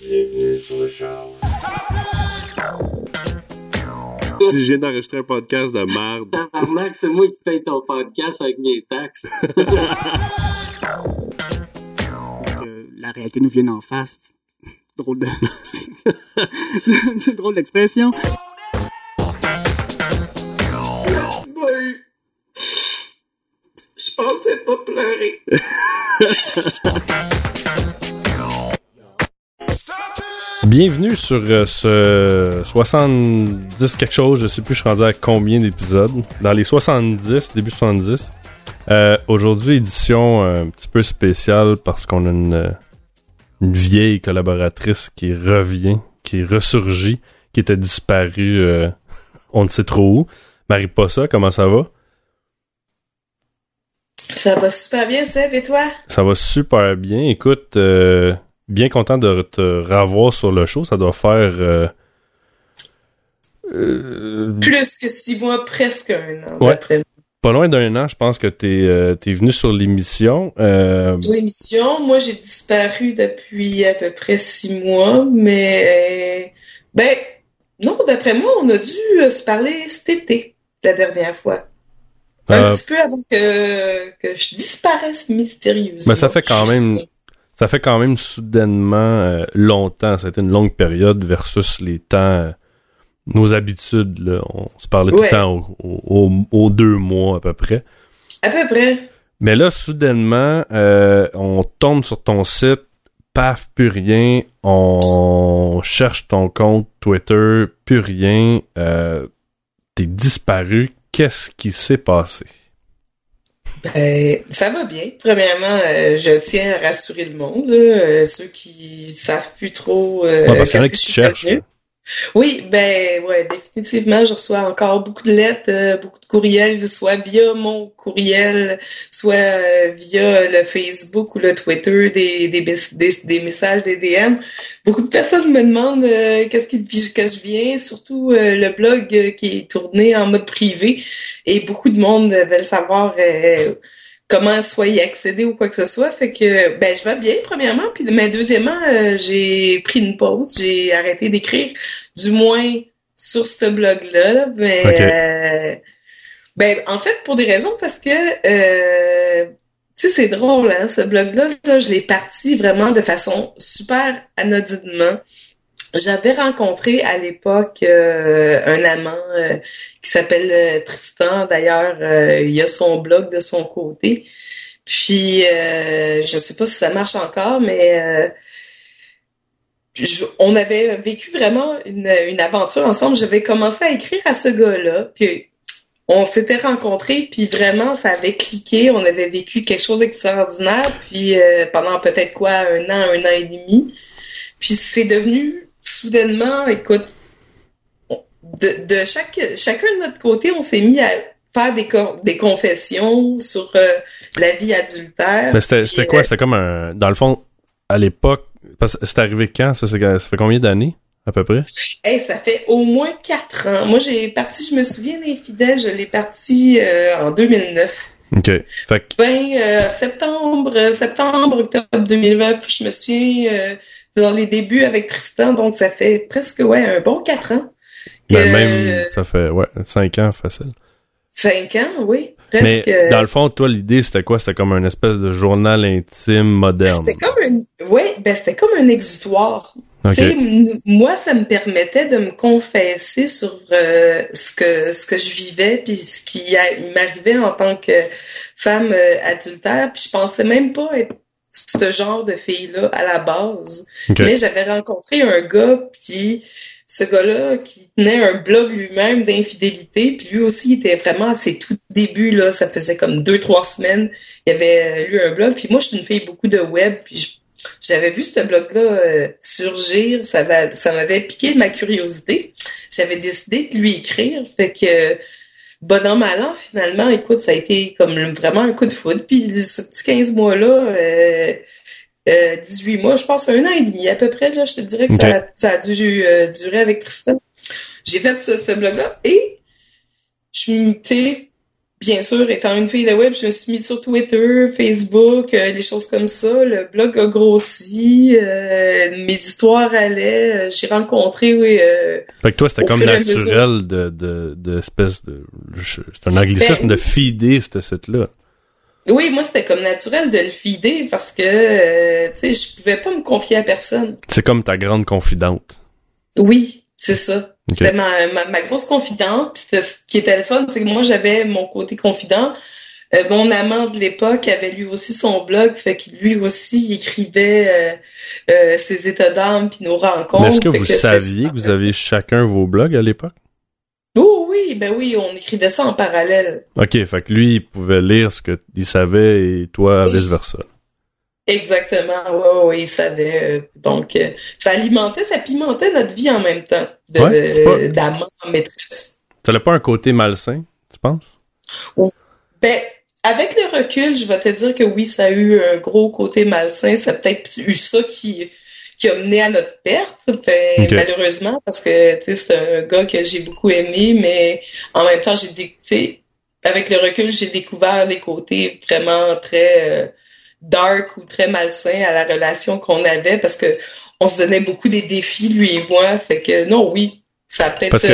Si je viens d'enregistrer un podcast de merde. Tabarnak, c'est moi qui paye ton podcast avec mes taxes. Euh, la réalité nous vient en face. Drôle de. Drôle d'expression. Je pensais pas pleurer. Bienvenue sur euh, ce 70 quelque chose, je sais plus je suis rendu à combien d'épisodes? Dans les 70, début 70. Euh, Aujourd'hui, édition euh, un petit peu spéciale parce qu'on a une, euh, une vieille collaboratrice qui revient, qui ressurgit, qui était disparue euh, on ne sait trop où. Marie Possa, comment ça va? Ça va super bien, Seb, et toi? Ça va super bien. Écoute, euh, bien content de te revoir sur le show. Ça doit faire... euh, euh, Plus que six mois, presque un an, Ouais. pas loin d'un an, je pense que t'es euh, t'es venu sur l'émission. Euh, Sur l'émission, moi, j'ai disparu depuis à peu près six mois, mais... euh, Ben, non, d'après moi, on a dû euh, se parler cet été, la dernière fois. Un euh, petit peu avant que, que je disparaisse mystérieusement. Mais ça fait quand même- ça fait quand même soudainement euh, longtemps. Ça a été une longue période versus les temps, euh, nos habitudes. Là. On se parlait tout le temps au- au- au- aux deux mois à peu près. À peu près. Mais là, soudainement, euh, on tombe sur ton site, paf, plus rien. On cherche ton compte Twitter, plus rien. T'es disparu. Qu'est-ce qui s'est passé? Ben, ça va bien. Premièrement, euh, je tiens à rassurer le monde, euh, ceux qui savent plus trop euh, Ouais, parce qu'il y en a qu'est-ce qui que cherchent. devenue. Oui, ben ouais, définitivement, je reçois encore beaucoup de lettres, euh, beaucoup de courriels, soit via mon courriel, soit via le Facebook ou le Twitter, des, des, mes- des, des messages, des DM. Beaucoup de personnes me demandent euh, qu'est-ce qui depuis que je viens, surtout euh, le blog euh, qui est tourné en mode privé, et beaucoup de monde veulent savoir comment soit y accéder ou quoi que ce soit. Fait que ben je vais bien premièrement, puis mais deuxièmement, j'ai pris une pause, j'ai arrêté d'écrire, du moins sur ce blog-là. là. Ben, Ok. euh, ben en fait pour des raisons parce que euh, tu sais c'est drôle hein, ce blog-là, là, je l'ai parti vraiment de façon super anodinement. J'avais rencontré à l'époque euh, un amant euh, qui s'appelle euh, Tristan. D'ailleurs, euh, il a son blog de son côté. Puis, je sais pas si ça marche encore, mais on avait vécu vraiment une, une aventure ensemble. J'avais commencé à écrire à ce gars-là, on s'était rencontrés, puis vraiment, ça avait cliqué. On avait vécu quelque chose d'extraordinaire, puis euh, pendant peut-être quoi, un an, un an et demi. Puis c'est devenu soudainement, écoute, de, de chaque, chacun de notre côté, on s'est mis à faire des, des confessions sur euh, la vie adultère. Mais c'était c'était euh, quoi? C'était comme un. Dans le fond, à l'époque. C'est arrivé quand? Ça, ça fait combien d'années, à peu près? Hey, ça fait au moins quatre ans. Moi, j'ai parti, je me souviens d'Infidèle, je l'ai parti euh, en 2009. OK. Fait que. Ben, euh, septembre, euh, septembre, octobre 2009, je me souviens euh, dans les débuts avec Tristan, donc ça fait presque, ouais, un bon quatre ans. Ben, même, ça fait, ouais, 5 ans facile. Cinq ans, oui, Mais presque. dans le fond, toi, l'idée, c'était quoi? C'était comme un espèce de journal intime moderne. C'était comme un, ouais, ben c'était comme un exutoire. Moi, ça me permettait de me confesser sur euh, ce que ce que je vivais puis ce qui m'arrivait en tant que femme euh, adultère. Puis je pensais même pas être ce genre de fille-là à la base. Mais j'avais rencontré un gars puis ce gars-là qui tenait un blog lui-même d'infidélité, puis lui aussi il était vraiment à ses tout débuts là, ça faisait comme deux trois semaines, il avait euh, lu un blog, puis moi je suis une fille beaucoup de web, puis je- j'avais vu ce blog-là euh, surgir, ça va, ça m'avait piqué ma curiosité, j'avais décidé de lui écrire, fait que bon an mal an finalement, écoute, ça a été comme vraiment un coup de foudre, puis ce petit 15 mois-là. Euh, euh, 18 mois, je pense un an et demi à peu près, là, je te dirais que ça, a- ça a dû euh, durer avec Tristan. J'ai fait ce, ce blog-là et je bien sûr, étant une fille de web, je me suis mise sur Twitter, Facebook, euh, des choses comme ça. Le blog a grossi, euh, mes histoires allaient, euh, j'ai rencontré, oui. euh, Fait que toi, c'était comme naturel de, de, de espèce de. C'est un anglicisme Ben, de feeder ce site-là. oui, moi, c'était comme naturel de le feeder parce que, euh, tu sais, je pouvais pas me confier à personne. C'est comme ta grande confidente. Oui, c'est ça. C'était ma, ma, ma grosse confidente. Puis ce qui était le fun, c'est que moi, j'avais mon côté confident. Euh, mon amant de l'époque avait lui aussi son blog, fait que lui aussi il écrivait euh, euh, ses états d'âme puis nos rencontres. Mais est-ce que vous saviez que vous aviez chacun vos blogs à l'époque? Oh oui, ben oui, on écrivait ça en parallèle. Ok, fait que lui, il pouvait lire ce que il savait et toi, vice-versa. Exactement, ouais, ouais, ouais, il savait. euh, donc, euh, ça alimentait, ça pimentait notre vie en même temps, de Ouais, pas- maîtresse. Ça n'a pas un côté malsain, tu penses? Ben, avec le recul, je vais te dire que oui, ça a eu un gros côté malsain. Ça a peut-être eu ça qui, qui a mené à notre perte, Ok. malheureusement, parce que c'est un gars que j'ai beaucoup aimé, mais en même temps, j'ai avec le recul, j'ai découvert des côtés vraiment très euh, dark ou très malsains à la relation qu'on avait parce que on se donnait beaucoup des défis, lui et moi. Fait que non, oui, ça. Parce que-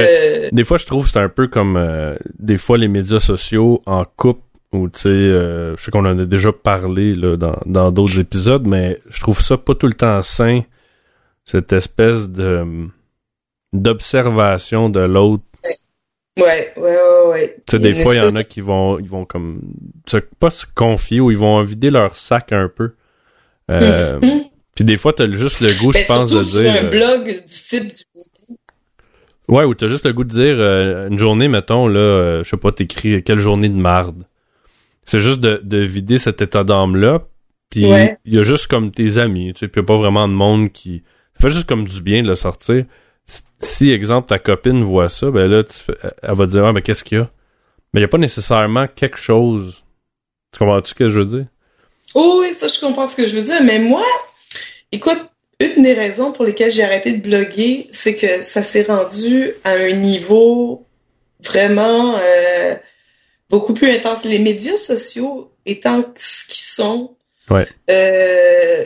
euh, Des fois, je trouve que c'est un peu comme euh, des fois les médias sociaux en couple ou tu sais, euh, je sais qu'on en a déjà parlé là, dans dans d'autres épisodes, mais je trouve ça pas tout le temps sain cette espèce de d'observation de l'autre. Ouais, ouais, ouais, ouais. Tu sais, des fois, il y en a qui vont ils vont comme se, pas se confier ou ils vont vider leur sac un peu. Euh. Puis des fois, t'as juste le goût, Ben, je pense, surtout de dire. un euh, blog du type du Ouais, ou t'as juste le goût de dire euh, une journée, mettons, là, euh, je sais pas, t'écris quelle journée de marde. C'est juste de, de vider cet état d'âme-là. Puis il Ouais. y a juste comme tes amis, tu sais, puis y a pas vraiment de monde qui. Ça fait juste comme du bien de le sortir. Si- exemple, ta copine voit ça, ben là, tu fais- elle va te dire, ah, ben qu'est-ce qu'il y a? Mais il y a pas nécessairement quelque chose. Tu comprends-tu ce que je veux dire? Oh oui, ça je comprends ce que je veux dire, mais moi, écoute, une des raisons pour lesquelles j'ai arrêté de bloguer, c'est que ça s'est rendu à un niveau vraiment euh, beaucoup plus intense. Les médias sociaux étant ce qu'ils sont, Ouais. euh,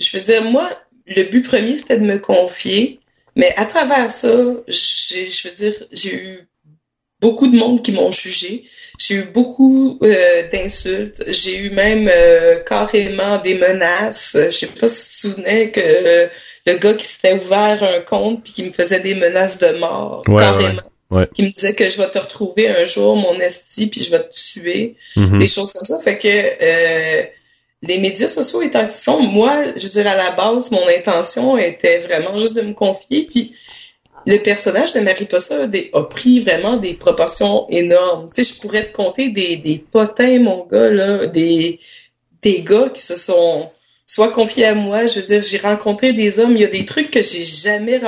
je veux dire, moi, le but premier, c'était de me confier, mais à travers ça, j'ai, je veux dire, j'ai eu beaucoup de monde qui m'ont jugé. J'ai eu beaucoup euh, d'insultes. J'ai eu même euh, carrément des menaces. Je sais pas si tu te souvenais que euh, le gars qui s'était ouvert un compte puis qui me faisait des menaces de mort, Ouais, carrément. ouais, ouais. Qui me disait que je vais te retrouver un jour, mon esti, puis je vais te tuer Mhm. des choses comme ça. Fait que euh, les médias sociaux étant qu'ils sont, moi, je veux dire, à la base, mon intention était vraiment juste de me confier. Puis le personnage de Marie Possa a, pris vraiment des proportions énormes. Tu sais, je pourrais te compter des, potins, mon gars, là, des, des gars qui se sont soit confiés à moi. Je veux dire, j'ai rencontré des hommes. Il y a des trucs que j'ai jamais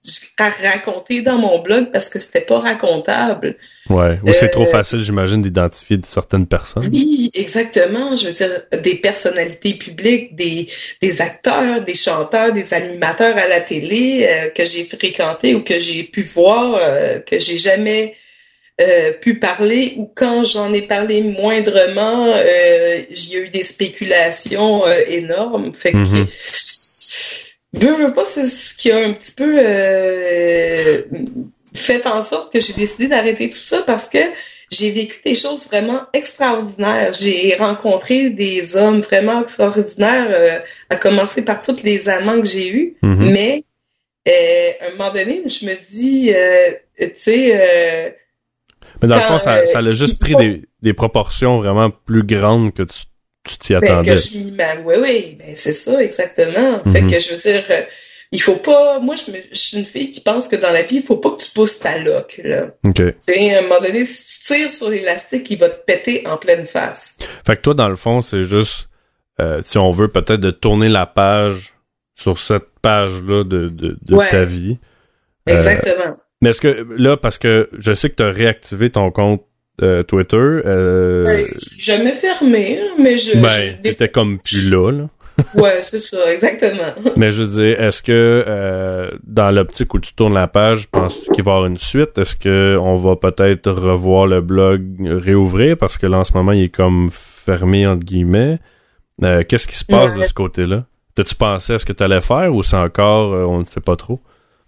rencontré, raconté dans mon blog parce que c'était pas racontable. Ouais. Ou c'est Euh, trop facile, j'imagine, d'identifier certaines personnes. Oui, exactement. Je veux dire, des personnalités publiques, des, des acteurs, des chanteurs, des animateurs à la télé euh, que j'ai fréquentés ou que j'ai pu voir, euh, que j'ai jamais euh, pu parler ou quand j'en ai parlé moindrement, euh, il y a eu des spéculations euh, énormes. Fait que Mhm. Veux, veux pas, c'est ce qui a un petit peu euh, fait en sorte que j'ai décidé d'arrêter tout ça parce que j'ai vécu des choses vraiment extraordinaires. J'ai rencontré des hommes vraiment extraordinaires, euh, à commencer par tous les amants que j'ai eus. Mhm. Mais euh, à un moment donné, je me dis, euh, tu sais, euh, Mais dans le fond, ça, euh, ça a juste ils pris sont- des, des proportions vraiment plus grandes que tu tu t'y ben, attendais. que je. Oui, oui, ben, c'est ça, exactement. Fait Mhm. que je veux dire, euh, il faut pas. Moi, je, me- je suis une fille qui pense que dans la vie, il faut pas que tu pousses ta loque, là. OK. Tu sais, à un moment donné, si tu tires sur l'élastique, il va te péter en pleine face. Fait que toi, dans le fond, c'est juste, euh, si on veut peut-être de tourner la page sur cette page-là de, de, de Ouais. ta vie. Euh, Exactement. Mais est-ce que, là, parce que je sais que tu as réactivé ton compte euh, Twitter, euh, Euh, jamais fermé, mais je. ben, je- t'étais comme plus là, là. ouais, c'est ça, exactement. Mais je veux dire, est-ce que euh, dans l'optique où tu tournes la page, penses-tu qu'il va y avoir une suite? Est-ce que on va peut-être revoir le blog réouvrir? Parce que là en ce moment il est comme fermé entre guillemets? Euh, Qu'est-ce qui se passe Ouais. de ce côté-là? T'as-tu pensé à ce que tu allais faire ou c'est encore on ne sait pas trop?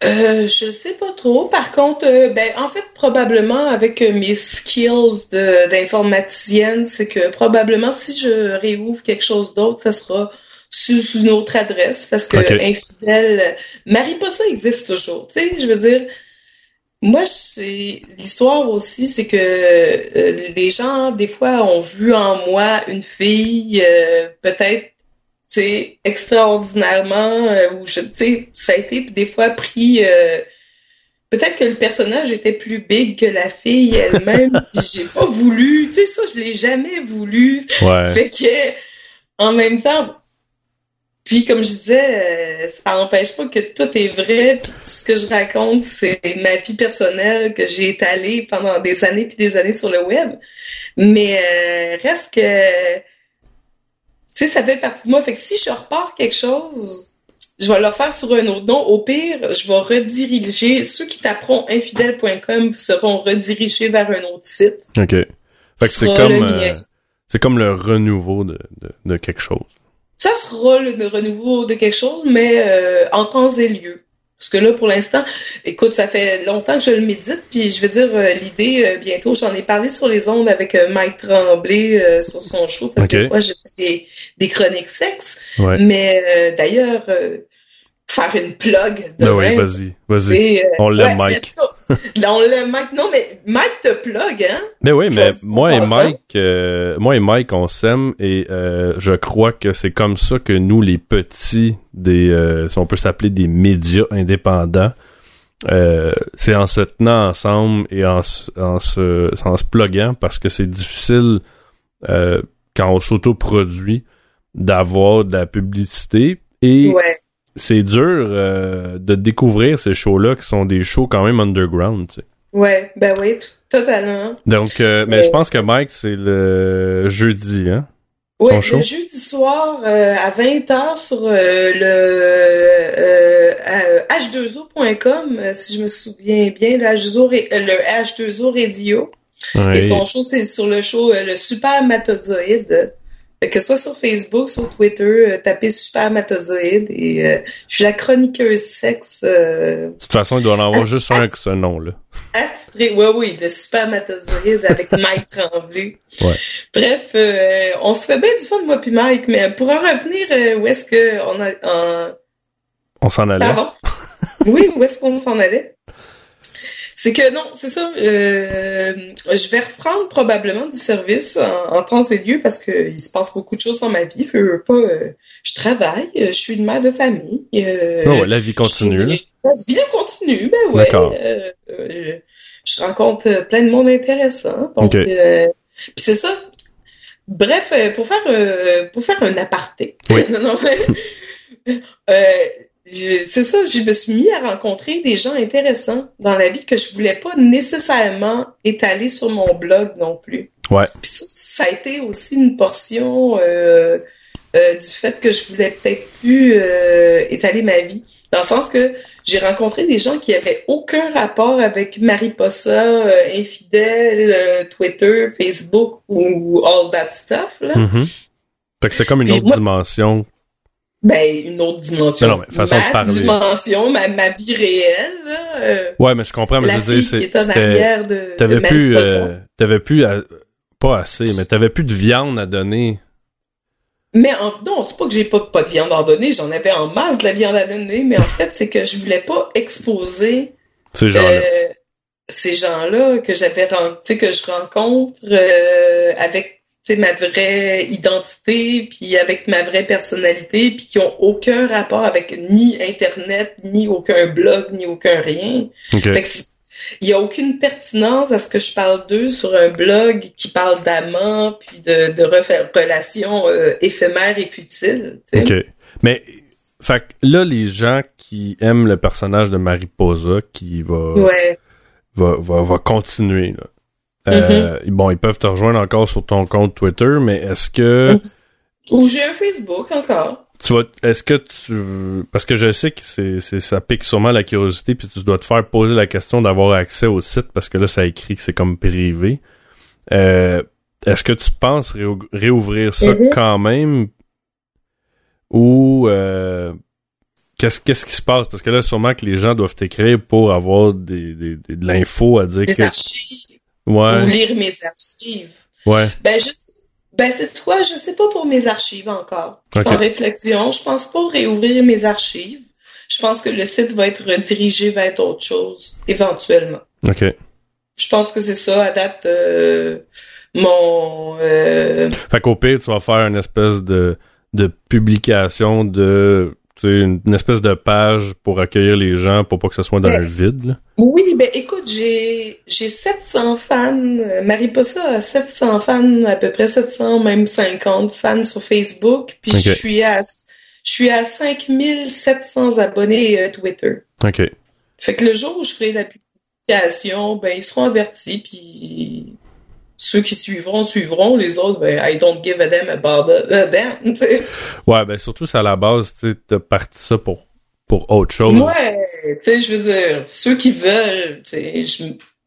Euh, je sais pas trop. Par contre, euh, ben, en fait, probablement avec euh, mes skills d'informaticienne, c'est que probablement si je réouvre quelque chose d'autre, ça sera sous une autre adresse parce que infidèle, Mariposa existe toujours. Tu sais, je veux dire, moi, c'est l'histoire aussi, c'est que euh, les gens des fois ont vu en moi une fille euh, peut-être sais, extraordinairement, euh, où je, tu sais, ça a été des fois pris, euh, peut-être que le personnage était plus big que la fille elle-même, j'ai pas voulu, tu sais, ça, je l'ai jamais voulu, Ouais. fait que, en même temps, puis comme je disais, euh, ça n'empêche pas que tout est vrai, puis tout ce que je raconte, c'est ma vie personnelle que j'ai étalée pendant des années puis des années sur le web. Mais euh, reste que, sais, ça fait partie de moi. Fait que si je repars quelque chose, je vais le faire sur un autre nom. Au pire, je vais rediriger. Ceux qui taperont infidèle.com seront redirigés vers un autre site. OK. Fait que c'est comme le euh, c'est comme le renouveau de, de, de quelque chose. Ça sera le renouveau de quelque chose, mais euh, en temps et lieu. Parce que là, pour l'instant, écoute, ça fait longtemps que je le médite, puis je veux dire, euh, l'idée, euh, bientôt, j'en ai parlé sur les ondes avec euh, Mike Tremblay euh, sur son show, parce que des fois, j'ai des, des chroniques sexes. Ouais. Mais euh, d'ailleurs, euh, faire une plug de Ben oui, vas-y, vas-y. On l'aime, ouais, Mike. let's go. on l'aime, Mike. Non, mais Mike te plug, hein? Ben oui, mais moi et. Mike, euh, moi et Mike, on s'aime et euh, je crois que c'est comme ça que nous, les petits, des, euh, si on peut s'appeler des médias indépendants, euh, c'est en se tenant ensemble et en, se, en se pluguant parce que c'est difficile quand on s'autoproduit d'avoir de la publicité et Ouais. C'est dur euh, de découvrir ces shows-là qui sont des shows quand même underground. tu sais. Ouais, ben oui, totalement. Donc, euh, mais je pense que Mike, c'est le jeudi, hein? Oui, show? le jeudi soir euh, à 20h sur le euh, à h2o.com, euh, si je me souviens bien, le H2O, ra- euh, le H2O Radio. Ouais. Et son show, c'est sur le show le Supermatozoïde. Fait que soit sur Facebook, sur Twitter, euh, tapez Supermatozoïde et euh, je suis la chroniqueuse sexe euh, De toute façon, il doit en avoir juste un avec ce nom-là. attitrée. Ouais, oui, le Supermatozoïde avec Mike Tremblay. Ouais. Bref, euh, on se fait bien du fun, moi puis Mike, mais pour en revenir, euh, où est-ce que on a... en- On s'en allait. Pardon? oui, où est-ce qu'on s'en allait? C'est que non, c'est ça. euh, je vais reprendre probablement du service en, en temps et lieu parce que il se passe beaucoup de choses dans ma vie. Je veux pas. euh, je travaille, euh, je suis une mère de famille. euh, Oh, la vie continue. La vie continue, ben ouais. D'accord. euh, euh, je rencontre plein de monde intéressant. Donc, Ok. euh, puis c'est ça. Bref, pour faire euh, pour faire un aparté. Oui. non, non, mais, euh, c'est ça, je me suis mis à rencontrer des gens intéressants dans la vie que je voulais pas nécessairement étaler sur mon blog non plus. Ouais. Puis ça, ça a été aussi une portion euh, euh, du fait que je voulais peut-être plus euh, étaler ma vie. Dans le sens que j'ai rencontré des gens qui avaient aucun rapport avec Mariposa, Infidèle, Twitter, Facebook ou all that stuff. Là. Mhm. Fait que c'est comme une Puis autre moi- dimension. Ben, une autre dimension. Non, non, mais façon ma de parler. dimension, ma, ma vie réelle. Là, euh, Ouais, mais je comprends, mais la je veux dire, c'est- t'avais plus, euh, t'avais plus, à- pas assez, mais t'avais plus de viande à donner. Mais en, non, c'est pas que j'ai pas, pas de viande à donner, j'en avais en masse de la viande à donner, mais en fait, c'est que je voulais pas exposer Ces gens-là. euh, ces gens-là que j'avais ren- tu sais, que je rencontre euh, avec ma vraie identité, puis avec ma vraie personnalité, puis qui ont aucun rapport avec ni Internet, ni aucun blog, ni aucun rien. Fait que il y a aucune pertinence à ce que je parle d'eux sur un blog qui parle d'amants puis de, de relations euh, éphémères et futiles. Ok. Mais, fait là, les gens qui aiment le personnage de Mariposa, qui va, Ouais. va, va, va continuer, là. Euh, Mm-hmm. Bon, ils peuvent te rejoindre encore sur ton compte Twitter, mais est-ce que... Ou j'ai un Facebook encore. tu vas, est-ce que tu, parce que je sais que c'est, ça pique sûrement la curiosité, puis tu dois te faire poser la question d'avoir accès au site parce que là, ça écrit que c'est comme privé. Euh, est-ce que tu penses réou- réouvrir ça Mhm. quand même? Ou euh, qu'est-ce qu'est-ce qui se passe? Parce que là sûrement que les gens doivent t'écrire pour avoir des, des- des- de l'info à dire Des que archives. Ouais Ou lire mes archives. ouais Ben, je, ben, c'est quoi? Je sais pas pour mes archives encore. En réflexion. Je pense pas réouvrir mes archives. Je pense que le site va être redirigé vers autre chose, éventuellement. ok Je pense que c'est ça, à date, euh, mon... euh, fait qu'au pire tu vas faire une espèce de de publication de une, une espèce de page pour accueillir les gens pour pas que ce soit dans le vide là. Oui, ben écoute, j'ai j'ai 700 fans. Mariposa a 700 fans, à peu près 700, même 50 fans sur Facebook. Puis je suis à je suis à 5700 abonnés euh, Twitter. ok Fait que le jour où je ferai la publication, ben ils seront avertis. Puis ceux qui suivront suivront, les autres, ben I don't give a damn about tu sais. ouais ben surtout c'est à la base tu sais t'as parti ça pour pour autre chose Ouais, tu sais, je veux dire, ceux qui veulent, tu sais, je,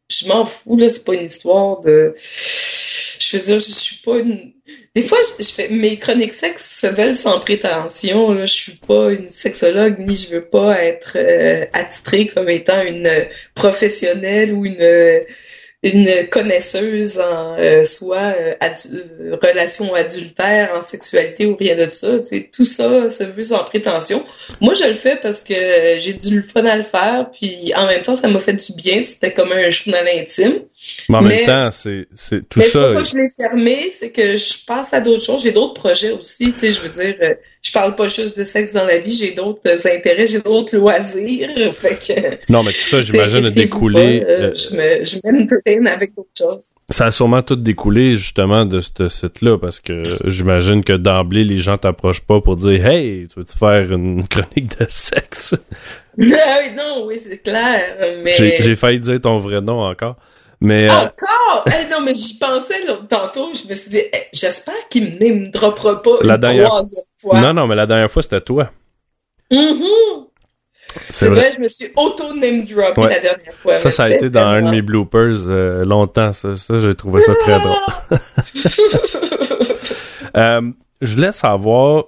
je m'en fous, là, c'est pas une histoire de... Je veux dire, je suis pas une... Des fois, je, je fais... Mes chroniques sexes se veulent sans prétention, là, je suis pas une sexologue, ni je veux pas être euh, attitrée comme étant une professionnelle ou une... une connaisseuse en euh, soit euh, adu- euh, relation adultère, en sexualité ou rien de ça. tu sais, tout ça se veut sans prétention. Moi, je le fais parce que euh, j'ai du fun à le faire, puis en même temps, ça m'a fait du bien. C'était comme un journal intime. Mais en même temps c'est c'est tout Mais c'est ça pour ça que je l'ai fermé, c'est que je passe à d'autres choses. J'ai d'autres projets aussi, tu sais, je veux dire, euh, je parle pas juste de sexe dans la vie, j'ai d'autres intérêts, j'ai d'autres loisirs, fait que... non mais tout ça j'imagine a découlé pas, euh, euh, je me, je m'entertain avec d'autres choses. Ça a sûrement tout découlé justement de ce site-là parce que j'imagine que d'emblée les gens t'approchent pas pour dire Hey, tu veux-tu faire une chronique de sexe? ah oui, non, oui, c'est clair, mais... J'ai j'ai failli dire ton vrai nom encore. Mais euh, Encore? Eh, non, mais j'y pensais tantôt. Je me suis dit, eh, j'espère qu'il me name droppera pas La une dernière- troisième fois. non, non, mais la dernière fois c'était toi. Mhm. C'est C'est vrai. vrai. je me suis auto-name droppé Ouais. la dernière fois. Ça, ça a été dans un de mes bloopers euh, longtemps. Ça, ça j'ai trouvé ça très drôle. Euh, je voulais savoir,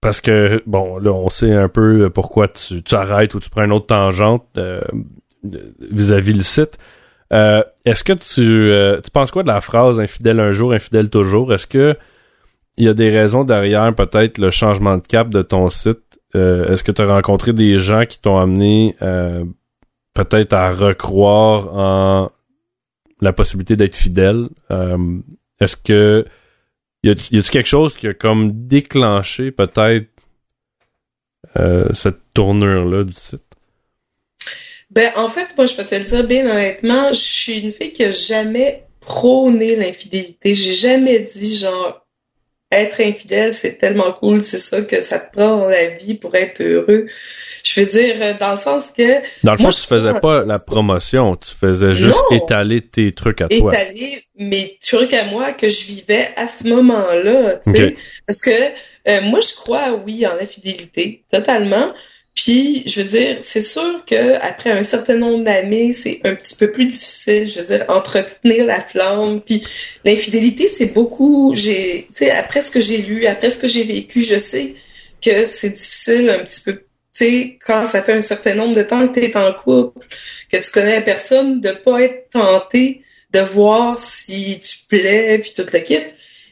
parce que, bon, là, on sait un peu pourquoi tu, tu arrêtes ou tu prends une autre tangente euh, de- vis-à-vis le site. Euh, Est-ce que tu, euh, tu penses quoi de la phrase infidèle un jour, infidèle toujours? Est-ce que il y a des raisons derrière peut-être le changement de cap de ton site? Euh, Est-ce que tu as rencontré des gens qui t'ont amené peut-être à recroire en la possibilité d'être fidèle? Est-ce que y a- y a-tu quelque chose qui a comme déclenché peut-être cette tournure-là du site? Ben, en fait, moi, je peux te le dire bien honnêtement, je suis une fille qui a jamais prôné l'infidélité. J'ai jamais dit, genre, être infidèle, c'est tellement cool, c'est ça que ça te prend dans la vie pour être heureux. Je veux dire, euh, dans le sens que Dans le fond, Moi, tu je faisais pas la promotion, tu faisais juste Non. étaler tes trucs à toi. étaler mes trucs à moi que je vivais à ce moment-là. tu sais. Parce que euh, moi, je crois, oui, en infidélité, totalement. Puis, je veux dire, c'est sûr que après un certain nombre d'années, c'est un petit peu plus difficile, je veux dire, entretenir la flamme. Puis, l'infidélité, c'est beaucoup, j'ai, tu sais, après ce que j'ai lu, après ce que j'ai vécu, je sais que c'est difficile un petit peu, tu sais, quand ça fait un certain nombre de temps que tu es en couple, que tu connais la personne, de pas être tenté de voir si tu plais, puis tout le kit.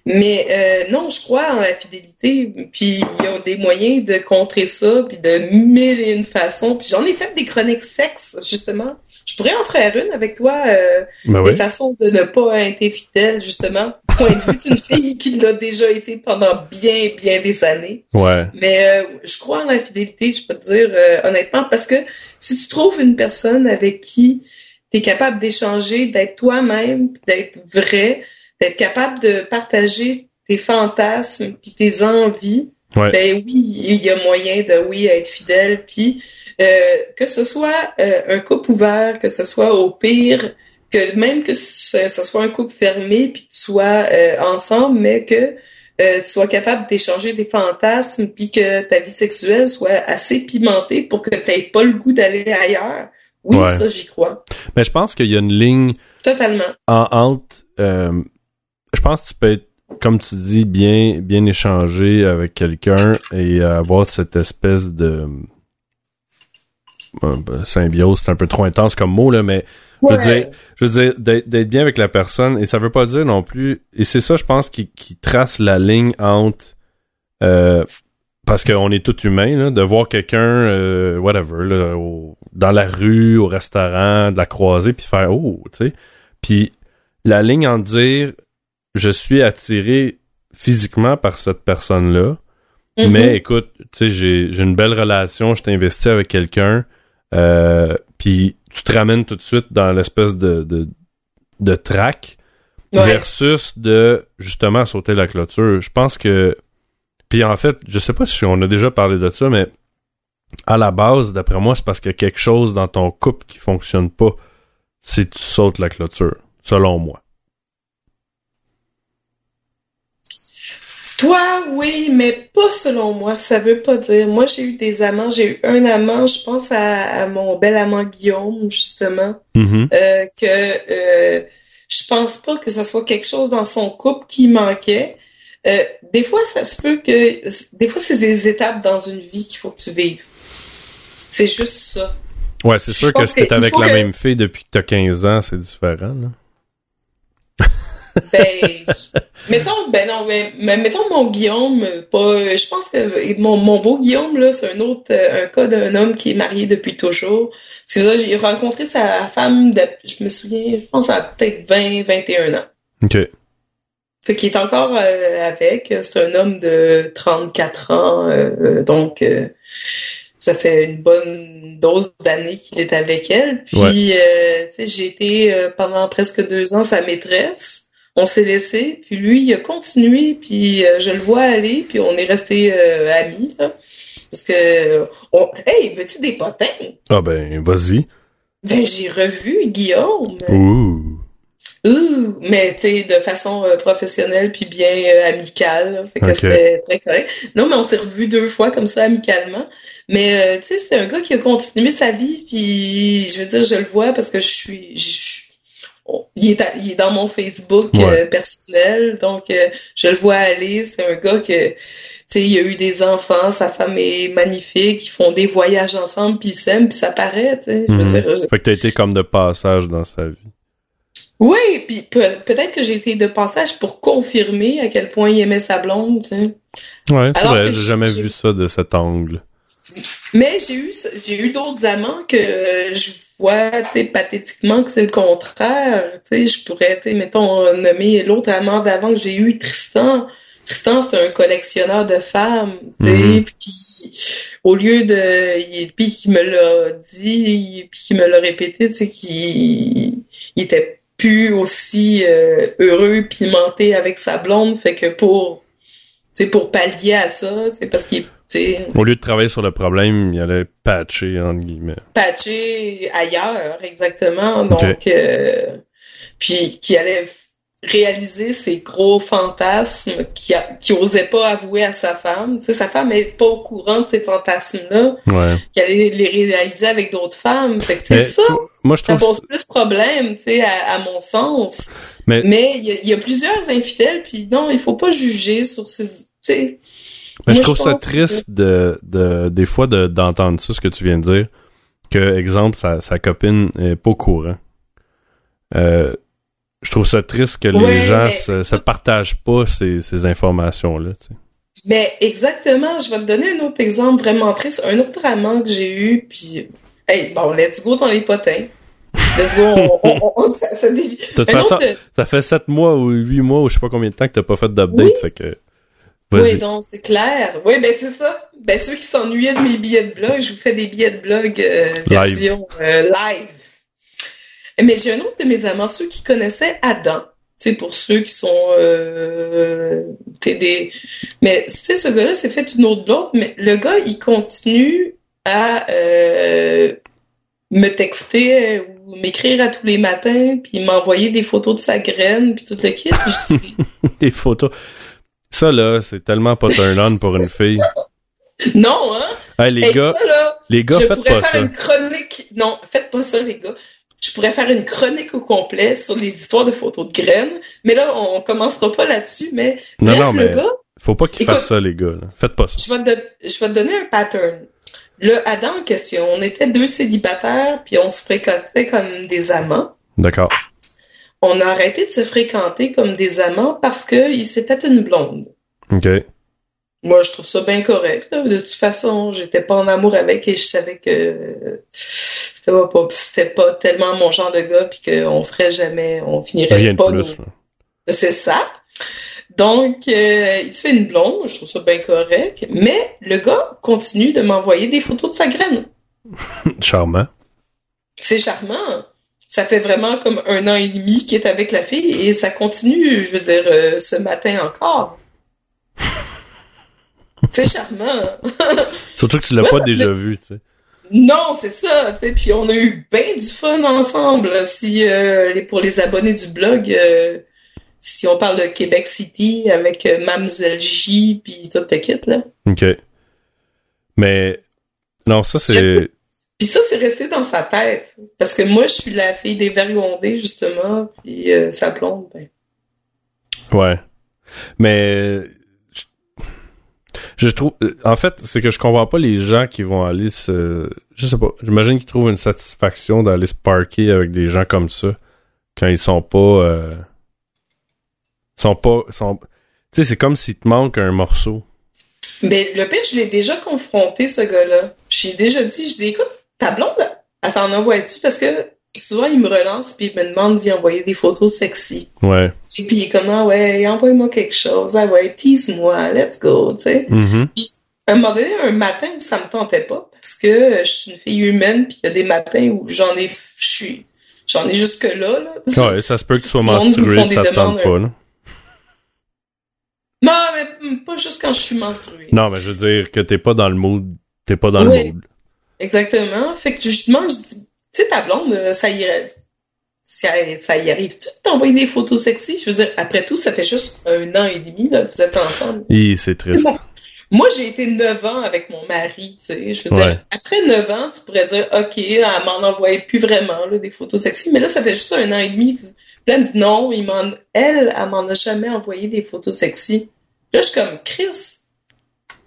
Mais euh, non, je crois en la fidélité, puis il y a des moyens de contrer ça, puis de mille et une façons. Puis j'en ai fait des chroniques sexes, justement. Je pourrais en faire une avec toi, euh, Ben des oui. façons de ne pas être fidèle, justement. Point de vue d'une fille qui l'a déjà été pendant bien, bien des années. Ouais. Mais euh, je crois en la fidélité, je peux te dire euh, honnêtement, parce que si tu trouves une personne avec qui tu es capable d'échanger, d'être toi-même, d'être vrai, d'être capable de partager tes fantasmes puis tes envies, Ouais. ben oui, il y a moyen de oui être fidèle, puis euh, que ce soit euh, un couple ouvert, que ce soit au pire, que même que ce, ce soit un couple fermé, puis que tu sois euh, ensemble, mais que euh, tu sois capable d'échanger des fantasmes, puis que ta vie sexuelle soit assez pimentée pour que tu n'aies pas le goût d'aller ailleurs. Oui, Ouais. ça, j'y crois. Mais je pense qu'il y a une ligne Totalement. en entre. Je pense que tu peux être, comme tu dis, bien, bien échanger avec quelqu'un et avoir cette espèce de euh, ben, symbiose, c'est un peu trop intense comme mot là, mais je veux dire, je veux dire d'être d'être bien avec la personne et ça veut pas dire non plus. Et c'est ça, je pense, qui, qui trace la ligne entre euh, parce qu'on est tout humain, là, de voir quelqu'un, euh, whatever, là, au- dans la rue, au restaurant, de la croiser, puis faire oh, tu sais. Puis la ligne en dire je suis attiré physiquement par cette personne-là, Mhm. mais écoute, tu sais, j'ai j'ai une belle relation, je t'ai investi avec quelqu'un, euh, puis tu te ramènes tout de suite dans l'espèce de, de, de track Ouais. versus de justement sauter la clôture. Je pense que. Puis en fait, je sais pas si on a déjà parlé de ça, mais à la base, d'après moi, c'est parce qu'il y a quelque chose dans ton couple qui fonctionne pas si tu sautes la clôture, selon moi. Toi, oui, mais pas selon moi. Ça veut pas dire. Moi, j'ai eu des amants. J'ai eu un amant, je pense à, à mon bel amant Guillaume, justement, Mhm. euh, que euh, je pense pas que ça soit quelque chose dans son couple qui manquait. Euh, des fois, ça se peut que... Des fois, c'est des étapes dans une vie qu'il faut que tu vives. C'est juste ça. Ouais, c'est sûr que si t'es avec la que- même fille depuis que t'as 15 ans, c'est différent, là. Ben, mettons, ben non, mais, mais mettons mon Guillaume, pas, je pense que mon, mon beau Guillaume, là, c'est un autre, euh, un cas d'un homme qui est marié depuis toujours. C'est ça, j'ai rencontré sa femme, de, je me souviens, je pense à peut-être 20, 21 ans. OK. Fait qu'il est encore euh, avec, c'est un homme de 34 ans, euh, donc euh, ça fait une bonne dose d'années qu'il est avec elle. Puis, Ouais. euh, tu sais, j'ai été euh, pendant presque deux ans sa maîtresse. On s'est laissé, puis lui, il a continué, puis euh, je le vois aller, puis on est restés euh, amis, là. Parce que, on, hey, veux-tu des potins? Ah ben, vas-y. Ben, j'ai revu Guillaume. Ouh. Ouh, mais tu sais, de façon euh, professionnelle puis bien euh, amicale. Fait que c'était très correct. Non, mais on s'est revus deux fois comme ça amicalement. Mais euh, tu sais, c'est un gars qui a continué sa vie, puis je veux dire, je le vois parce que je suis. je- il, est à- il est dans mon Facebook Ouais. euh, personnel, donc euh, je le vois aller. C'est un gars que, tu sais, il a eu des enfants, sa femme est magnifique, ils font des voyages ensemble, puis ils s'aiment, puis ça paraît, tu sais. Je- Fait que t'as été comme de passage dans sa vie. oui, puis pe- peut-être que j'ai été de passage pour confirmer à quel point il aimait sa blonde, tu sais. Ouais, c'est vrai, j'ai jamais vu ça de cet angle. Mais j'ai eu j'ai eu d'autres amants que euh, je vois, tu sais, pathétiquement que c'est le contraire. Tu sais, je pourrais, tu sais, mettons, nommer l'autre amant d'avant que j'ai eu, Tristan. Tristan, c'est un collectionneur de femmes, tu sais, Mhm. puis au lieu de, il, puis qui me l'a dit, puis qui me l'a répété, tu sais, qu'il il était plus aussi euh, heureux, pimenté avec sa blonde, fait que pour, tu sais, pour pallier à ça, c'est parce qu'il, Au lieu de travailler sur le problème, il allait patcher, entre guillemets. patché ailleurs, exactement. Donc, euh, puis qui allait réaliser ses gros fantasmes qu'il qu'il osait pas avouer à sa femme. Tu sais, sa femme est pas au courant de ces fantasmes-là, Ouais. qu'il allait les réaliser avec d'autres femmes. Fait que c'est ça. Moi, je Ça trouve. pose plus problème, tu sais, à, à mon sens. Mais- Mais il y, a- il y a plusieurs infidèles, puis non, il faut pas juger sur ces... Tu sais, Mais je trouve ça triste de, de, des fois de- d'entendre ça, ce que tu viens de dire. Que, exemple, sa, sa copine est pas au courant. Euh, je trouve ça triste que les Ouais, gens se, se partagent pas ces, ces informations-là. tu sais. Mais exactement, je vais te donner un autre exemple vraiment triste. Un autre amant que j'ai eu, puis... Hey, bon, let's go dans les potins. Let's go, on, on, on- ça, ça façon, autre- ça fait 7 mois ou 8 mois ou je sais pas combien de temps que t'as pas fait d'update. Oui. Fait que. Oui, donc c'est clair. Oui, ben c'est ça. Ben ceux qui s'ennuyaient de mes billets de blog, je vous fais des billets de blog euh, Live. version euh, live. Mais j'ai un autre de mes amants, ceux qui connaissaient Adam. Tu sais, pour ceux qui sont euh, des. Mais tu sais, ce gars-là s'est fait une autre blonde, mais le gars, il continue à euh, me texter ou m'écrire à tous les matins, puis m'envoyer des photos de sa graine, puis tout le kit. Des photos. Ça, là, c'est tellement pas turn on pour une fille. Non, hein? Hey, les Hey, gars, ça, là, les gars, je faites pourrais pas faire ça. une chronique. Non, faites pas ça, les gars. Je pourrais faire une chronique au complet sur les histoires de photos de graines. Mais là, on commencera pas là-dessus. Mais Non, bref, non, le mais gars, faut pas qu'ils Écoute. fassent ça, les gars. là. Faites pas ça. je vais, te, je vais te donner un pattern. Le Adam en question, on était deux célibataires, puis on se fréquentait comme des amants. D'accord. On a arrêté de se fréquenter comme des amants parce qu'il s'est fait une blonde. OK. Moi, je trouve ça bien correct. là. De toute façon, j'étais pas en amour avec et je savais que c'était pas, c'était pas tellement mon genre de gars puis qu'on ferait jamais, on finirait Rien de pas plus. là. C'est ça. Donc, euh, il se fait une blonde, je trouve ça bien correct, mais le gars continue de m'envoyer des photos de sa graine. Charmant. C'est charmant. Ça fait vraiment comme un an et demi qu'il est avec la fille et ça continue, je veux dire, euh, ce matin encore. C'est charmant. Surtout que tu l'as Ouais, pas déjà fait- vu, tu sais. Non, c'est ça, tu sais, puis on a eu bien du fun ensemble. Si euh, les- pour les abonnés du blog, euh, si on parle de Québec City avec euh, Mamselle J puis tout le kit là. OK. Mais, non, ça, c'est... Puis ça, c'est resté dans sa tête. Parce que moi, je suis la fille dévergondée, justement, puis euh, sa blonde, ben. Ouais. Mais je, je trouve en fait, c'est que je comprends pas les gens qui vont aller se je sais pas, j'imagine qu'ils trouvent une satisfaction d'aller se parker avec des gens comme ça quand ils sont pas euh, sont pas sont tu sais, c'est comme s'il te manque un morceau. Mais le pire, je l'ai déjà confronté, ce gars-là. J'ai déjà dit, je dis, écoute, ta blonde, elle t'en envoie-tu? Parce que souvent, il me relance puis il me demande d'y envoyer des photos sexy. Ouais. Et puis il est comme, ah ouais, envoie-moi quelque chose. Ah ouais, tease-moi, let's go, tu sais. Mhm. À un moment donné, un matin où ça me tentait pas, parce que je suis une fille humaine, puis il y a des matins où j'en ai, je suis, j'en ai jusque là, là. Ouais, ça se peut que tu sois Du monde qui me menstrué, font que ça te tente pas là. Non, mais pas juste quand je suis menstruée. Non, mais je veux dire que t'es pas dans le mood, t'es pas dans Ouais. le mood. Exactement. Fait que justement, je dis, tu sais, ta blonde, euh, ça y ça, ça y arrive-tu de t'envoyer des photos sexy? Je veux dire, après tout, ça fait juste un an et demi, là, vous êtes ensemble. Hi, c'est triste. Bon. Moi, j'ai été 9 ans avec mon mari, tu sais. Je veux Ouais. dire, après 9 ans, tu pourrais dire, OK, elle m'en envoyait plus vraiment, là, des photos sexy. Mais là, ça fait juste un an et demi. elle me dit, non, il m'en, elle, elle m'en a jamais envoyé des photos sexy. Là, je suis comme, Chris,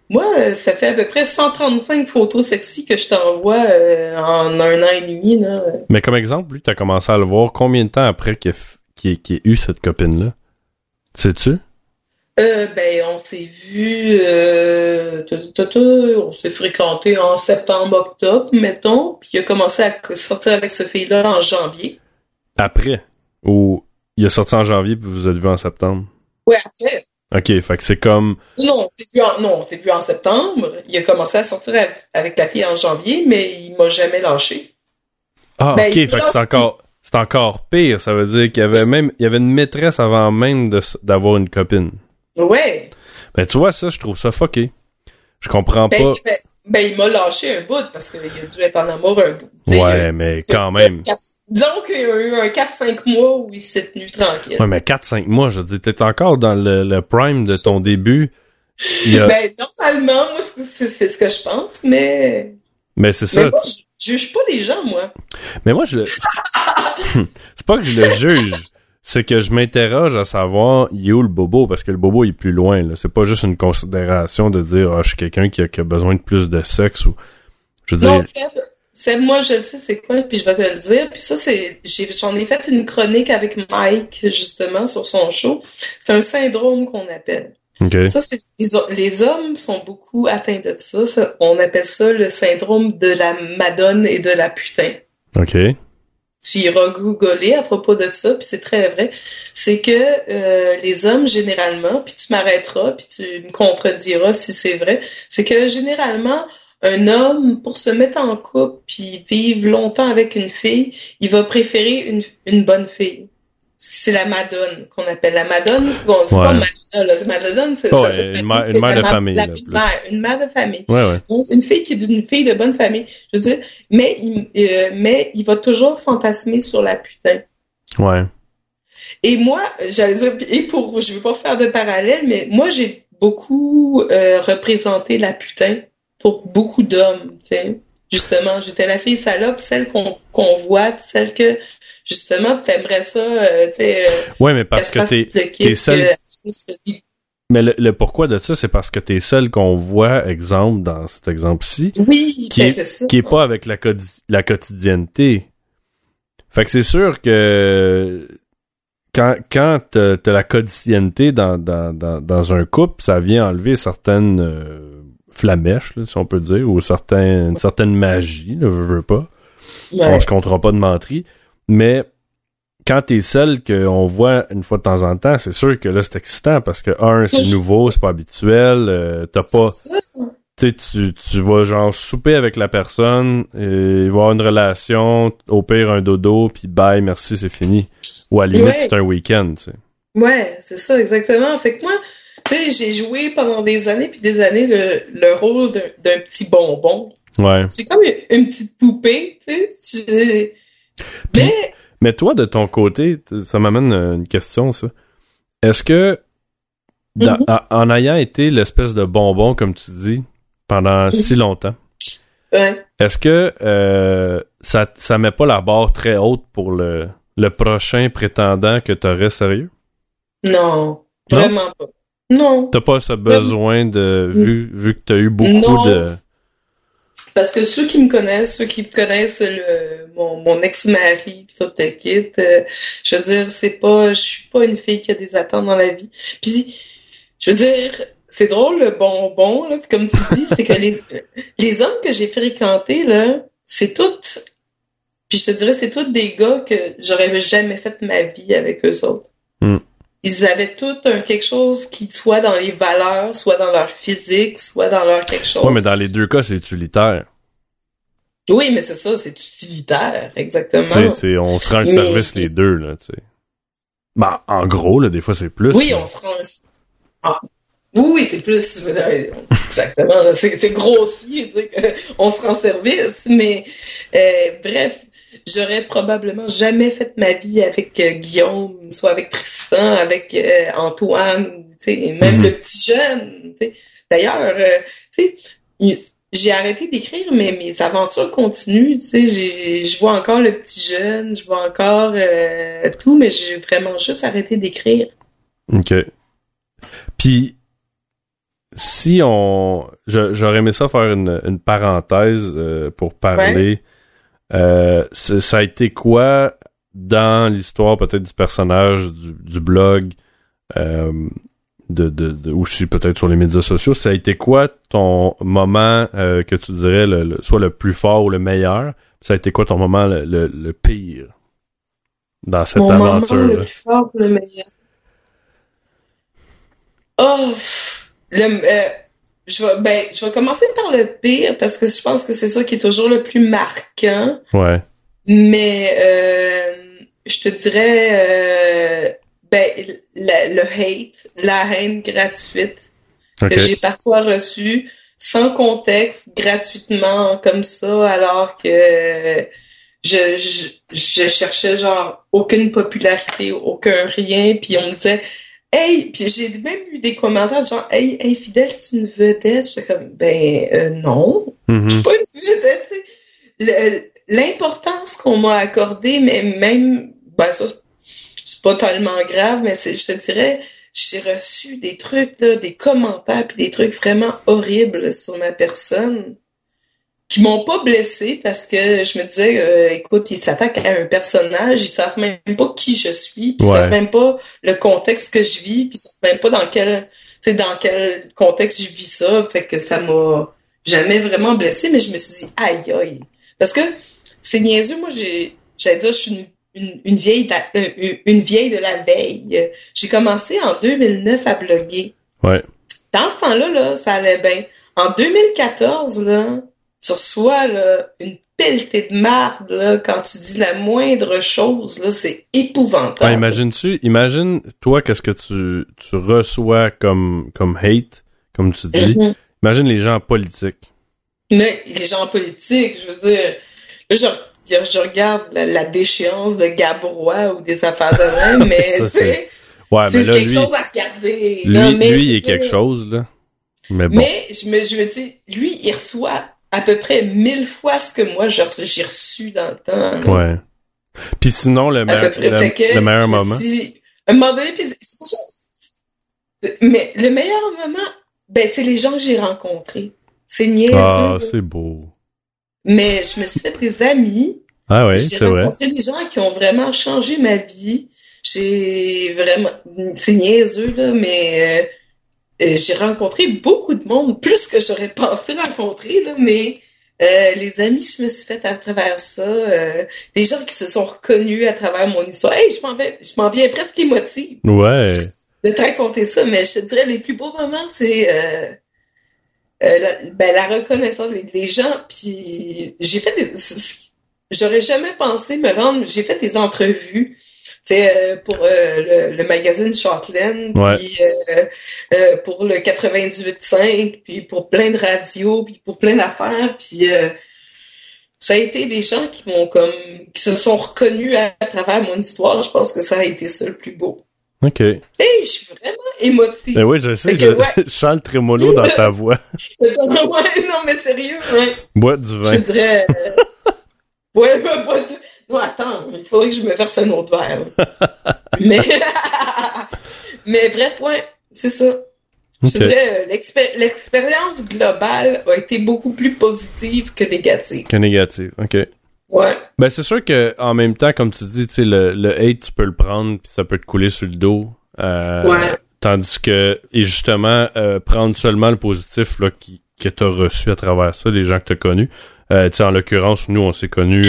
moi, euh, ça fait à peu près 135 photos sexy que je t'envoie euh, en un an et demi, là. Mais comme exemple, lui, t'as commencé à le voir combien de temps après qu'il ait, qu'il ait- eu cette copine-là? Sais-tu? Euh, ben, on s'est vu, euh, on s'est fréquenté en septembre, octobre, mettons, puis il a commencé à sortir avec ce fille-là en janvier. Après? Ou il a sorti en janvier puis vous êtes vu en septembre? Ouais, après. Ok, fait que c'est comme. Non, on s'est vu en, non, vu en septembre. Il a commencé à sortir avec, la fille en janvier, mais il m'a jamais lâché. Ah, Ben, ok, fait que c'est encore. C'est encore pire. Ça veut dire qu'il y avait même. Il y avait une maîtresse avant même de d'avoir une copine. Ouais. Ben, tu vois, ça, je trouve ça fucké. Je comprends Ben, pas. il, fait- ben, il m'a lâché un bout parce qu'il a dû être en amour un bout. Ouais, mais quand même. disons qu'il y a eu un 4-5 mois où il s'est tenu tranquille. Ouais, mais 4-5 mois, je dis, t'es encore dans le, le prime de ton début. A- Ben, normalement, moi, c'est- ce que je pense, mais. Mais c'est ça. moi, je juge pas les gens, moi. Mais moi, je le. c'est pas que je le juge. C'est que je m'interroge à savoir, il est où le bobo? Parce que le bobo il est plus loin, là. C'est pas juste une considération de dire, ah, je suis quelqu'un qui a, qui a besoin de plus de sexe ou. Je veux Non, dire. Seb, Seb, moi, je le sais c'est quoi, puis je vais te le dire. Puis ça, c'est, j'ai- j'en ai fait une chronique avec Mike, justement, sur son show. C'est un syndrome qu'on appelle. Ok. Ça, c'est, les, ho- les hommes sont beaucoup atteints de ça. Ça, On appelle ça le syndrome de la madone et de la putain. Ok. Tu iras googler à propos de ça, puis c'est très vrai, c'est que euh, les hommes, généralement, puis tu m'arrêteras, puis tu me contrediras si c'est vrai, c'est que généralement, un homme, pour se mettre en couple, puis vivre longtemps avec une fille, il va préférer une, une bonne fille. C'est la madone qu'on appelle. La madone, c'est bon, Ouais. pas Madonna, là, c'est Ouais, c'est- une mère- une de famille, la- là, une mère, une mère de famille. Ouais, ouais. Donc, une fille qui est d'une fille de bonne famille. Je veux dire, mais il, euh, mais il va toujours fantasmer sur la putain. Ouais. Et moi, j'allais dire, et pour, je veux pas faire de parallèle, mais moi, j'ai beaucoup euh, représenté la putain pour beaucoup d'hommes, tu sais. Justement, j'étais la fille salope, celle qu'on qu'on voit, celle que, justement, t'aimerais ça, euh, tu sais, euh, Ouais, mais parce que t'es que- dit, Mais le, le pourquoi de ça, c'est parce que t'es celle qu'on voit, exemple, dans cet exemple-ci, Oui, Qui ben, est- c'est ça. qui est pas avec la, la quotidienneté. Fait que c'est sûr que quand, quand t'as la quotidienneté dans, dans, dans, dans un couple, ça vient enlever certaines euh, flamèches, là, si on peut dire, ou certains, une certaine magie, là, veux, veux pas. Ouais. On se comptera pas de menterie. Mais quand t'es seul qu'on voit une fois de temps en temps, c'est sûr que là, c'est excitant parce que, un, c'est nouveau, c'est pas habituel, euh, t'as pas ça. tu tu, vas genre souper avec la personne, et il va avoir une relation, au pire un dodo, puis bye, merci, c'est fini. Ou à la limite, Ouais. c'est un week-end, tu sais. Ouais, c'est ça, exactement. Fait que moi, tu sais, j'ai joué pendant des années puis des années le, le rôle d'un d'un petit bonbon. Ouais. C'est comme une, une petite poupée, tu sais. Tu- Mais, Mais toi, de ton côté, ça m'amène euh, une question, ça. Est-ce que, Mhm. a- en ayant été l'espèce de bonbon, comme tu dis, pendant si longtemps, ouais. est-ce que euh, ça, ça met pas la barre très haute pour le, le prochain prétendant que t'aurais sérieux? Non, Non? vraiment pas. Non. T'as pas ce besoin de, vu, vu que t'as eu beaucoup Non. de... Parce que ceux qui me connaissent, ceux qui me connaissent le, mon, mon ex-mari puis tout le kit, euh, je veux dire, c'est pas, je suis pas une fille qui a des attentes dans la vie. Puis, je veux dire, c'est drôle le bonbon, là, comme tu dis, c'est que les, les hommes que j'ai fréquentés, là, c'est toutes, puis je te dirais, c'est tous des gars que j'aurais jamais fait ma vie avec eux autres. Ils avaient tout un quelque chose qui soit dans les valeurs, soit dans leur physique, soit dans leur quelque chose. Ouais, mais dans les deux cas, c'est utilitaire. Oui, mais c'est ça, c'est utilitaire, exactement. Tu sais, c'est, on se rend Mais- service les deux, là, tu sais. Ben, en gros, là, des fois, c'est plus. Oui, là. on se rend. Ah. Oui, oui, c'est plus. Exactement, c'est c'est grossi, tu sais, que on se rend service, mais euh, bref, j'aurais probablement jamais fait ma vie avec euh, Guillaume, soit avec Tristan, avec euh, Antoine, même Mhm. le petit jeune. D'ailleurs, euh, j'ai arrêté d'écrire, mais mes aventures continuent. Je vois encore le petit jeune, je vois encore euh, tout, mais j'ai vraiment juste arrêté d'écrire. OK. Puis, si on... J'aurais aimé ça faire une, une parenthèse euh, pour parler. Euh, ça a été quoi dans l'histoire peut-être du personnage, du, du blog, euh, de, de, de- ou si peut-être sur les médias sociaux, ça a été quoi ton moment euh, que tu dirais le, le- soit le plus fort ou le meilleur? Ça a été quoi ton moment le, le- le pire dans cette Mon moment le plus fort, le meilleur? Oh, le, euh, je vais, ben, je vais commencer par le pire parce que je pense que c'est ça qui est toujours le plus marquant. Ouais. Mais euh, je te dirais, euh, ben, la- le hate, la haine gratuite que j'ai parfois reçue sans contexte, gratuitement, comme ça, alors que je, je, je cherchais genre aucune popularité, aucun rien, puis on me disait Hey, puis j'ai même eu des commentaires genre Hey, hey Fidèle, c'est une vedette. J'étais comme Ben euh, non, Mhm. je suis pas une vedette, L'importance qu'on m'a accordée, mais même ben ça, c'est- pas tellement grave, mais je te dirais, j'ai reçu des trucs, là, des commentaires, puis des trucs vraiment horribles sur ma personne qui m'ont pas blessée parce que je me disais, euh, écoute, ils s'attaquent à un personnage, ils savent même pas qui je suis, puis ils Ouais. savent même pas le contexte que je vis, puis ils savent même pas dans quel, dans quel contexte je vis ça, fait que ça m'a jamais vraiment blessée, mais je me suis dit, aïe aïe, parce que c'est niaiseux, moi j'ai, j'allais dire, je suis une une, une vieille d'a- euh, une- une vieille de la veille. J'ai commencé en 2009 à bloguer. Ouais. Dans ce temps-là, là, ça allait bien. En 2014, là, tu reçois là, une pelletée de marde là, quand tu dis la moindre chose, là, c'est épouvantable. Ouais, imagines-tu, imagine, toi, qu'est-ce que tu, tu reçois comme, comme hate, comme tu dis. Mhm. Imagine les gens politiques. Mais les gens politiques, je veux dire, là, je, je regarde la, la déchéance de Gabrois ou des affaires de même, mais tu sais, Ouais, mais c'est quelque lui, chose à regarder. lui, mais lui, il est quelque dire- chose, là. Mais bon. Mais je me, je me dis, lui, il reçoit à peu près mille fois ce que moi j'ai reçu, j'ai reçu dans le temps. là. Ouais. Puis sinon, le, meilleur- le, le meilleur moment. un moment donné, puis c'est c'est pour ça. Mais le meilleur moment, ben, c'est les gens que j'ai rencontrés. C'est niaiseux. Ah, c'est beau. Mais je me suis fait des amis. Ah oui, j'ai c'est vrai. rencontré des gens qui ont vraiment changé ma vie. J'ai vraiment, c'est niaiseux, là, mais euh, j'ai rencontré beaucoup de monde, plus que j'aurais pensé rencontrer, là, mais euh, les amis que je me suis fait à travers ça, euh, des gens qui se sont reconnus à travers mon histoire. Hey, je m'en vais, je m'en viens presque émotive Ouais. de te raconter ça, mais je te dirais les plus beaux moments, c'est euh, euh, la, ben, la reconnaissance des, des gens. Puis j'ai fait des, j'aurais jamais pensé me rendre. J'ai fait des entrevues, tu sais, pour euh, le, le magazine Shortland, puis euh, pour le 98.5, puis pour plein de radios, puis pour plein d'affaires, puis euh, ça a été des gens qui m'ont comme qui se sont reconnus à, à travers mon histoire. Je pense que ça a été ça le plus beau. OK. Hey, je suis vraiment émotive. Ben oui, je sais, Fait je, que, ouais. je sens le trémolo dans ta voix. ouais, non, mais sérieux, ouais. Bois du Je vin. dirais. euh, ouais, pas du- Non, attends, il faudrait que je me verse un autre verre. mais. mais bref, ouais, c'est ça. Je dirais, euh, l'expé- l'expérience globale a été beaucoup plus positive que négative. Que négatif. OK. Ouais. Ben, c'est sûr que en même temps, comme tu dis, le, le hate, tu peux le prendre, puis ça peut te couler sur le dos. Euh, Ouais. Tandis que, et justement, euh, prendre seulement le positif là, qui, que tu as reçu à travers ça, les gens que tu as connus. Euh, en l'occurrence, nous, on s'est connus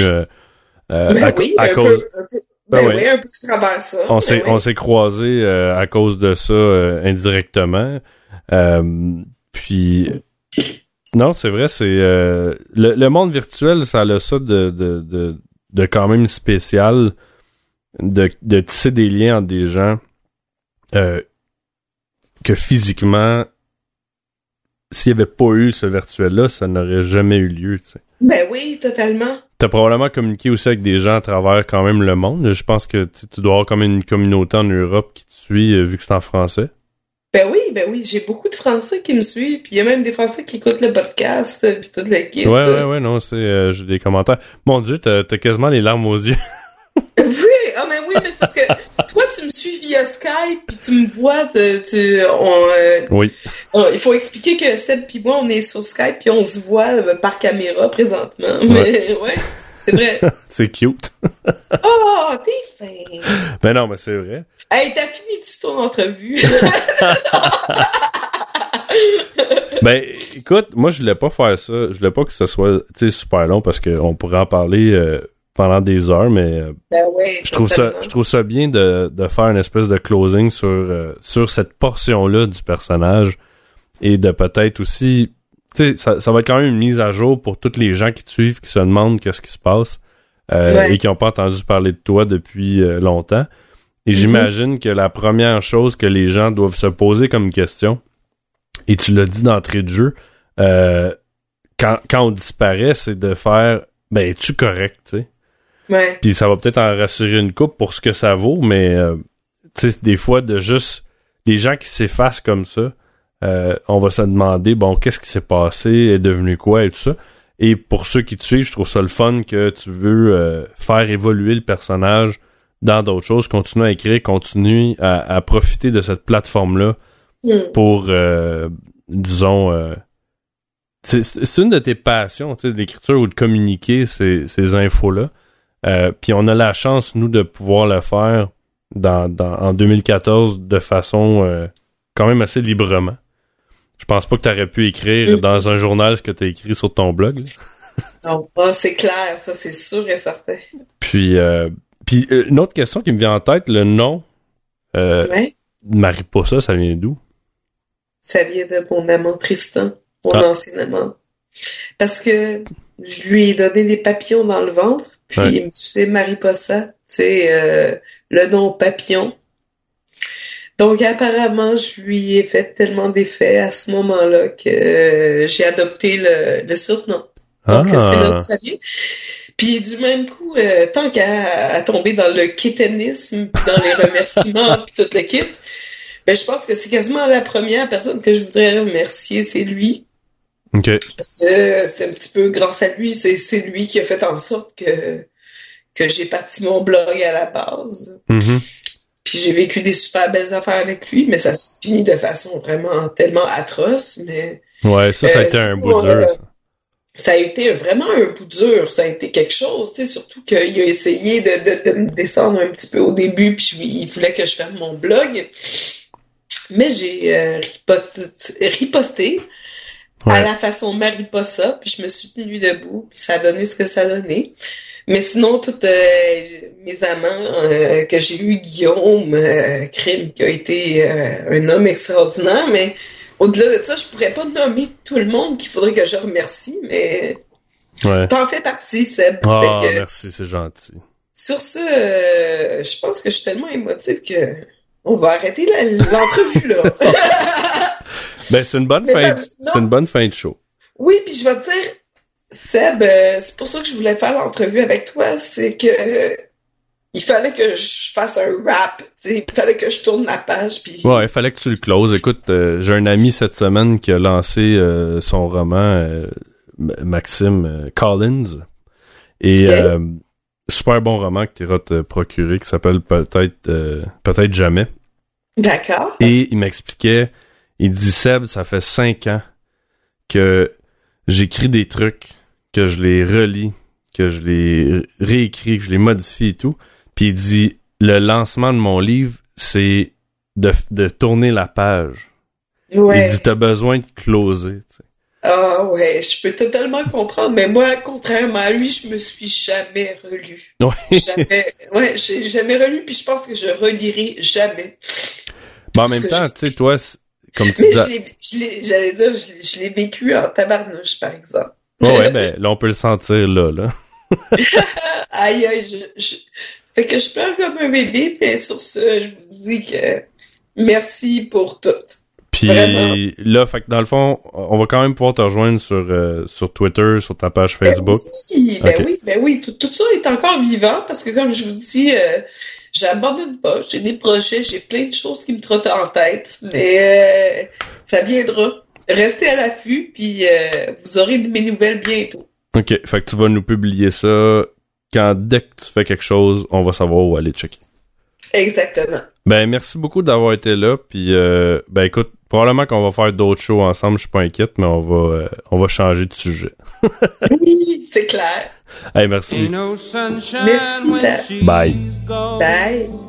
euh, Ben à, oui, à un cause. peu. Un peu Ben ben ouais. oui, un peu à travers ça. on s'est oui. on s'est croisés euh, à cause de ça euh, indirectement. Euh, puis non, c'est vrai, c'est le, le monde virtuel, ça a ça de, de, de, de quand même spécial de, de tisser des liens entre des gens que physiquement s'il n'y avait pas eu ce virtuel-là, ça n'aurait jamais eu lieu. Ben oui, totalement. T'as probablement communiqué aussi avec des gens à travers quand même le monde. Je pense que tu dois avoir comme une communauté en Europe qui te suit euh, vu que c'est en français. Ben oui, ben oui, j'ai beaucoup de Français qui me suivent, puis il y a même des Français qui écoutent le podcast, euh, puis toute la kit. Ouais, ouais, ouais, non, c'est euh, j'ai des commentaires. Mon Dieu, t'as t'as quasiment les larmes aux yeux. Oui, ah mais oui, mais c'est parce que toi, tu me suis via Skype, puis tu me vois, tu, on, euh, oui. on- il faut expliquer que Seb puis moi, on est sur Skype, puis on se voit euh, par caméra présentement. Mais ouais, c'est vrai. C'est cute. Oh, t'es fin. Ben non, mais c'est vrai. Hey, t'as fini-tu ton entrevue? Ben écoute, moi je voulais pas faire ça. Je voulais pas que ce soit tu sais, super long parce qu'on pourrait en parler euh, pendant des heures, mais euh, ben je trouve ça je trouve ça bien de, de faire une espèce de closing sur euh, sur cette portion là du personnage et de peut-être aussi tu sais ça, ça va être quand même une mise à jour pour toutes les gens qui te suivent qui se demandent qu'est-ce qui se passe euh, Ouais. et qui ont pas entendu parler de toi depuis euh, longtemps et Mhm. j'imagine que la première chose que les gens doivent se poser comme question et tu l'as dit d'entrée de jeu quand, quand on disparaît c'est de faire ben es-tu correct tu sais? Ouais. puis ça va peut-être en rassurer une coupe pour ce que ça vaut, mais euh, tu sais, des fois, de juste des gens qui s'effacent comme ça, euh, on va se demander, bon, qu'est-ce qui s'est passé, est devenu quoi et tout ça. Et pour ceux qui te suivent, je trouve ça le fun que tu veux euh, faire évoluer le personnage dans d'autres choses, continuer à écrire, continuer à, à profiter de cette plateforme-là Hmm. pour, euh, disons, c'est une de tes passions, l'écriture ou de communiquer ces, ces infos-là. Euh, Puis on a la chance, nous, de pouvoir le faire dans, dans, en 2014 de façon euh, quand même assez librement. Je pense pas que tu aurais pu écrire Mhm. dans un journal ce que tu as écrit sur ton blog. Non, ah, c'est clair, ça, c'est sûr et certain. Puis, euh, puis euh, une autre question qui me vient en tête, le nom euh, Ouais. Mariposa, ça vient d'où? Ça vient de mon amant Tristan, mon Ah. ancien amant. Parce que je lui ai donné des papillons dans le ventre, puis Ouais. il me disait Mariposa, c'est euh, le nom papillon. Donc apparemment, je lui ai fait tellement d'effets à ce moment-là que euh, j'ai adopté le, le surnom. Donc c'est là Ah, que ça vient. Puis du même coup, euh, tant qu'à à tomber dans le quétanisme, puis dans les remerciements, puis tout le kit, ben je pense que c'est quasiment la première personne que je voudrais remercier, c'est lui. Parce que c'est un petit peu grâce à lui, c'est lui qui a fait en sorte que que j'ai parti mon blog à la base. Mhm. Puis j'ai vécu des super belles affaires avec lui, mais ça se finit de façon vraiment tellement atroce, mais Ouais, ça, ça a Euh, été un bout dur. euh, ça. ça a été vraiment un bout dur. Ça a été quelque chose, tu sais, surtout qu'il a essayé de, de, de me descendre un petit peu au début, puis je- il voulait que je ferme mon blog. Mais j'ai euh, riposté, riposté à la façon Mariposa, puis je me suis tenue debout, puis ça a donné ce que ça a donné. Mais sinon, tous mes amants euh, que j'ai eu, Guillaume, euh, Crime, qui a été euh, un homme extraordinaire, mais au-delà de ça, je pourrais pas nommer tout le monde qu'il faudrait que je remercie, mais Ouais. t'en fais partie, Seb. Ah, que, merci, c'est gentil. Sur ce, euh, je pense que je suis tellement émotive que on va arrêter l'entrevue là. Ben, c'est une bonne Mais fin, c'est une bonne fin de show. oui, puis je vais te dire, Seb, euh, c'est pour ça que je voulais faire l'entrevue avec toi, c'est que euh, il fallait que je fasse un rap, il fallait que je tourne la page, puis Ouais, il fallait que tu le closes. Écoute, euh, j'ai un ami cette semaine qui a lancé euh, son roman, Maxime Collins. Et Ok. euh, super bon roman que tu iras te procurer qui s'appelle Peut-être peut-être jamais. d'accord. Et il m'expliquait, il dit Seb, ça fait cinq ans que j'écris des trucs, que je les relis, que je les réécris, que je les modifie et tout. Puis il dit le lancement de mon livre, c'est de, de tourner la page. Ouais. Il dit t'as besoin de closer. tu sais. Ah ouais, je peux totalement comprendre, mais moi, contrairement à lui, je me suis jamais relu. Ouais. Jamais, ouais, j'ai jamais relu, puis je pense que je relirai jamais. Mais en Parce même temps, tu sais, toi, comme tu Mais dis. j'allais dire, je l'ai- vécu en tabarnouche, par exemple. Ouais, ouais, ben là, on peut le sentir là, là. Aïe, aïe, je, je- Fait que je pleure comme un bébé, mais sur ce, je vous dis que merci pour tout. Puis Vraiment. là, fait que dans le fond, on va quand même pouvoir te rejoindre sur, euh, sur Twitter, sur ta page Facebook. Ben oui, ben oui, ben oui, tout, tout ça est encore vivant parce que comme je vous dis, euh, j'abandonne pas. J'ai des projets, j'ai plein de choses qui me trottent en tête, mais euh, ça viendra. Restez à l'affût, puis euh, vous aurez de mes nouvelles bientôt. Ok, fait que tu vas nous publier ça quand dès que tu fais quelque chose, on va savoir où aller checker. Exactement. Ben merci beaucoup d'avoir été là, puis euh, ben écoute, probablement qu'on va faire d'autres shows ensemble, je suis pas inquiète, mais on va euh, on va changer de sujet. Oui, c'est clair. Hey, merci. No Merci, when Bye. Bye.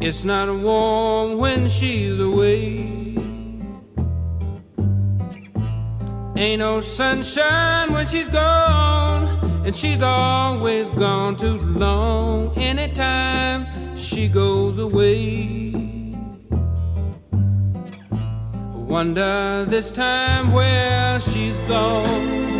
It's not warm when she's away. Ain't no sunshine when she's gone, and she's always gone too long. Anytime she goes away, wonder this time where she's gone.